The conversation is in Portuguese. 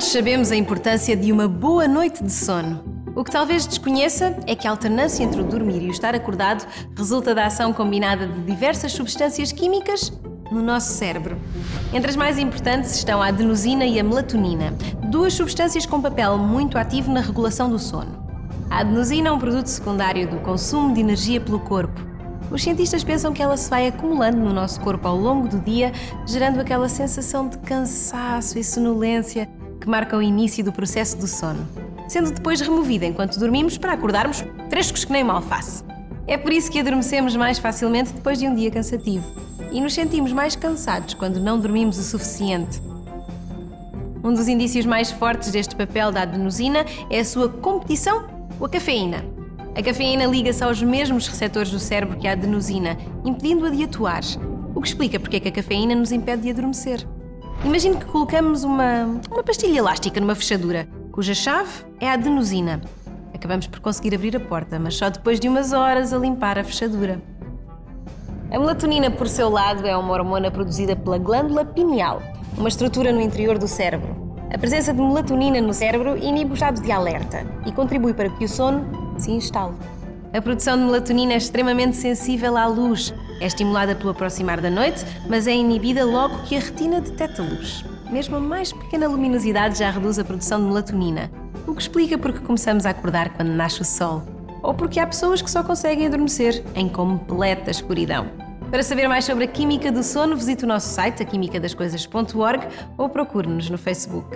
Todos sabemos a importância de uma boa noite de sono. O que talvez desconheça é que a alternância entre o dormir e o estar acordado resulta da ação combinada de diversas substâncias químicas no nosso cérebro. Entre as mais importantes estão a adenosina e a melatonina, duas substâncias com papel muito ativo na regulação do sono. A adenosina é um produto secundário do consumo de energia pelo corpo. Os cientistas pensam que ela se vai acumulando no nosso corpo ao longo do dia, gerando aquela sensação de cansaço e sonolência que marca o início do processo do sono, sendo depois removida enquanto dormimos para acordarmos frescos que nem uma alface. É por isso que adormecemos mais facilmente depois de um dia cansativo e nos sentimos mais cansados quando não dormimos o suficiente. Um dos indícios mais fortes deste papel da adenosina é a sua competição com a cafeína. A cafeína liga-se aos mesmos receptores do cérebro que a adenosina, impedindo-a de atuar, o que explica porque é que a cafeína nos impede de adormecer. Imagine que colocamos uma, uma pastilha elástica numa fechadura, cuja chave é a adenosina. Acabamos por conseguir abrir a porta, mas só depois de umas horas a limpar a fechadura. A melatonina, por seu lado, é uma hormona produzida pela glândula pineal, uma estrutura no interior do cérebro. A presença de melatonina no cérebro inibe o estado de alerta e contribui para que o sono se instale. A produção de melatonina é extremamente sensível à luz. É estimulada pelo aproximar da noite, mas é inibida logo que a retina detecta luz. Mesmo a mais pequena luminosidade já reduz a produção de melatonina, o que explica porque começamos a acordar quando nasce o sol. Ou porque há pessoas que só conseguem adormecer em completa escuridão. Para saber mais sobre a química do sono, visite o nosso site, aquimicadascoisas.org ou procure-nos no Facebook.